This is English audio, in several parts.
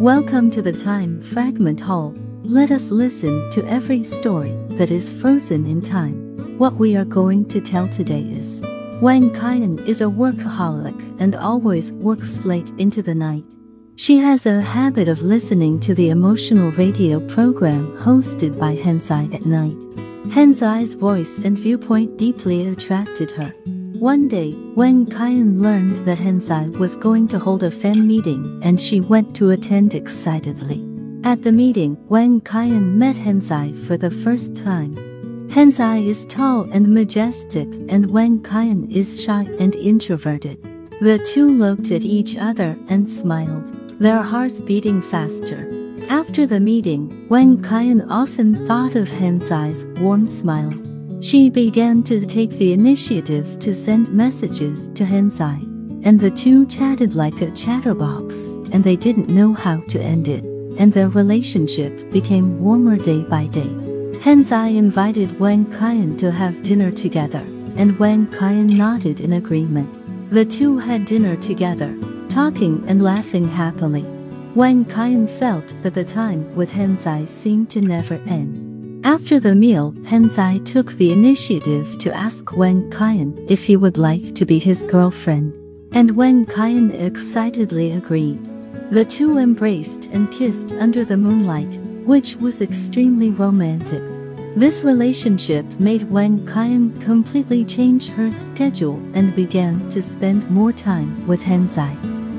Welcome to the Time Fragment Hall. Let us listen to every story that is frozen in time. What we are going to tell today is Wang Kaiyan is a workaholic and always works late into the night. She has a habit of listening to the emotional radio program hosted by Hensai at night. Hensai's voice and viewpoint deeply attracted her. One day, Wang Kaiyan learned that Hensai was going to hold a fan meeting and she went to attend excitedly. At the meeting, Wang Kaiyan met Hensai for the first time. Hensai is tall and majestic and Wang Kaiyan is shy and introverted. The two looked at each other and smiled, their hearts beating faster. After the meeting, Wang Kaiyan often thought of Hensai's warm smile. She began to take the initiative to send messages to Hensai, and the two chatted like a chatterbox, and they didn't know how to end it, and their relationship became warmer day by day. Hensai invited Wang Kaiyan to have dinner together, and Wang Kaiyan nodded in agreement. The two had dinner together, talking and laughing happily. Wang Kaiyan felt that the time with Hensai seemed to never end. After the meal, Hensai took the initiative to ask Wang Kaiyan if he would like to be his girlfriend. And Wang Kaiyan excitedly agreed. The two embraced and kissed under the moonlight, which was extremely romantic. This relationship made Wang Kaiyan completely change her schedule and began to spend more time with Hensai.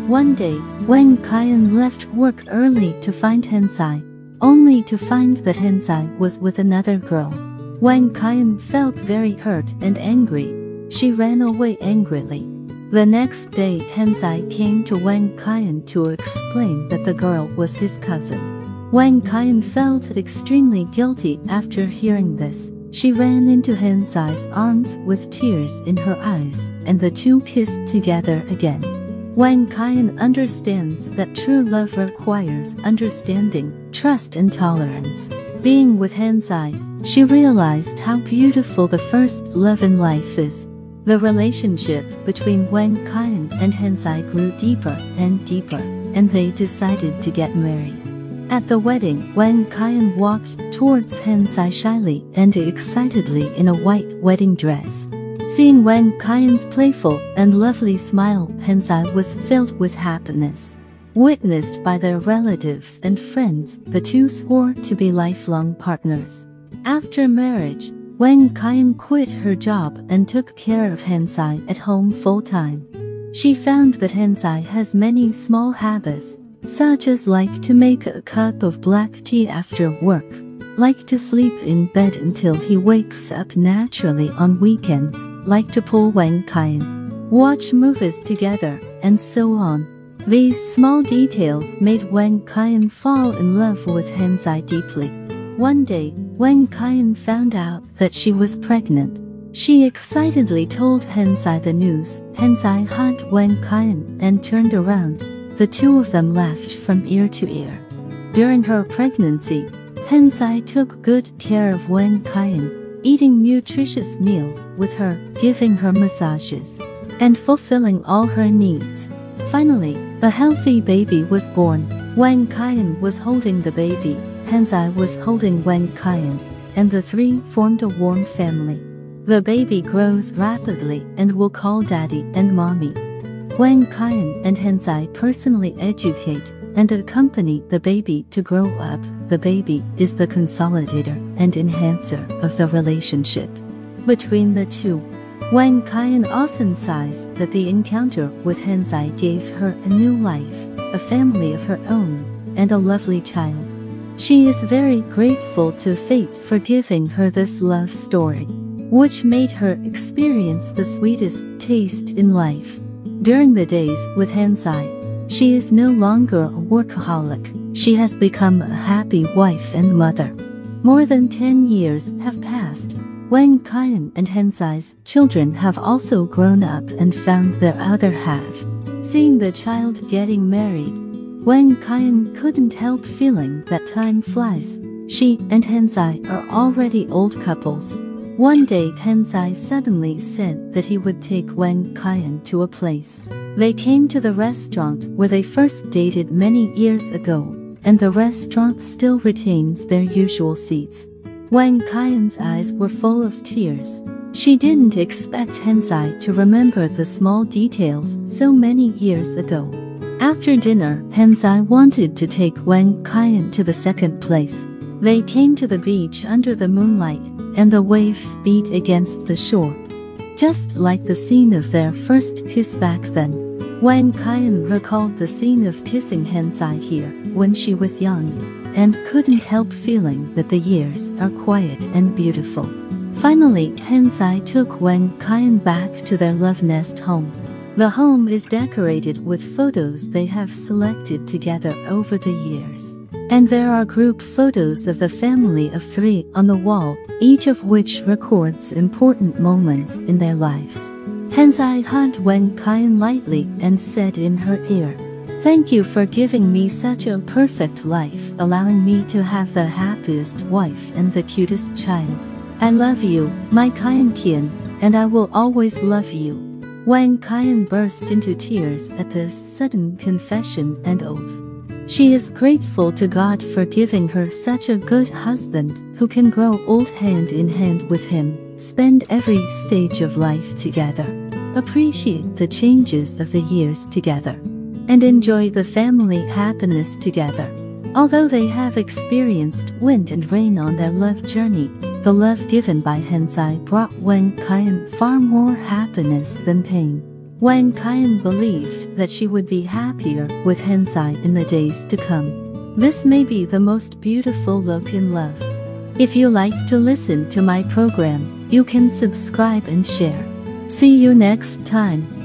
One day, Wang Kaiyan left work early to find Hensai only to find that Hensai was with another girl. Wang Kaiyan felt very hurt and angry. She ran away angrily. The next day, Hensai came to Wang Kaiyan to explain that the girl was his cousin. Wang Kaiyan felt extremely guilty after hearing this. She ran into Hensai's arms with tears in her eyes, and the two kissed together again. Wang Kaiyan understands that true love requires understanding, trust and tolerance. Being with Hensai, she realized how beautiful the first love in life is. The relationship between Wang Kaiyan and Hensai grew deeper and deeper, and they decided to get married. At the wedding, Wang Kaiyan walked towards Hensai shyly and excitedly in a white wedding dress. Seeing Wang Kaiyan's playful and lovely smile, Hensai was filled with happiness. Witnessed by their relatives and friends, the two swore to be lifelong partners. After marriage, Wang Kaiyan quit her job and took care of Hensai at home full-time. She found that Hensai has many small habits, such as like to make a cup of black tea after work, like to sleep in bed until he wakes up naturally on weekends, like to pull Wang Kaiyan, watch movies together, and so on. These small details made Wang Kaiyan fall in love with Hensai deeply. One day, Wang Kaiyan found out that she was pregnant. She excitedly told Hensai the news. Hensai hugged Wang Kaiyan and turned around. The two of them laughed from ear to ear. During her pregnancy, Hensai took good care of Wang Kaiyan, eating nutritious meals with her, giving her massages, and fulfilling all her needs. Finally, a healthy baby was born. Wang Kaiyan was holding the baby, Hensai was holding Wang Kaiyan, and the three formed a warm family. The baby grows rapidly and will call daddy and mommy. Wang Kaiyan and Hensai personally educate and accompany the baby to grow up. The baby is the consolidator and enhancer of the relationship between the two. Wang Kaiyan often sighs that the encounter with Hensai gave her a new life, a family of her own, and a lovely child. She is very grateful to fate for giving her this love story, which made her experience the sweetest taste in life. During the days with Hensai, she is no longer a workaholic. She has become a happy wife and mother. More than 10 years have passed. Wang Kaiyan and Hensai's children have also grown up and found their other half. Seeing the child getting married, Wang Kaiyan couldn't help feeling that time flies. She and Hensai are already old couples. One day Hensai suddenly said that he would take Wang Kaiyan to a place They came to the restaurant where they first dated many years ago, and the restaurant still retains their usual seats. Wang Kaiyan's eyes were full of tears. She didn't expect Hensai to remember the small details so many years ago. After dinner, Hensai wanted to take Wang Kaiyan to the second place. They came to the beach under the moonlight, and the waves beat against the shore. Just like the scene of their first kiss back then. Wang Kaiyan recalled the scene of kissing Hensai here when she was young and couldn't help feeling that the years are quiet and beautiful. Finally, Hensai took Wang Kaiyan back to their love nest home. The home is decorated with photos they have selected together over the years. And there are group photos of the family of three on the wall, each of which records important moments in their lives. Hensai hugged Wang Kaiyan lightly and said in her ear, Thank you for giving me such a perfect life, allowing me to have the happiest wife and the cutest child. I love you, my Kaiyan Kian, and I will always love you. Wang Kaiyan burst into tears at this sudden confession and oath. She is grateful to God for giving her such a good husband who can grow old hand in hand with him, spend every stage of life together, appreciate the changes of the years together and enjoy the family happiness together. Although they have experienced wind and rain on their love journey, the love given by Hensai brought Wang Kaiyan far more happiness than pain. Wang Kaiyan believed that she would be happier with Hensai in the days to come. This may be the most beautiful look in love. If you like to listen to my program, you can subscribe and share. See you next time.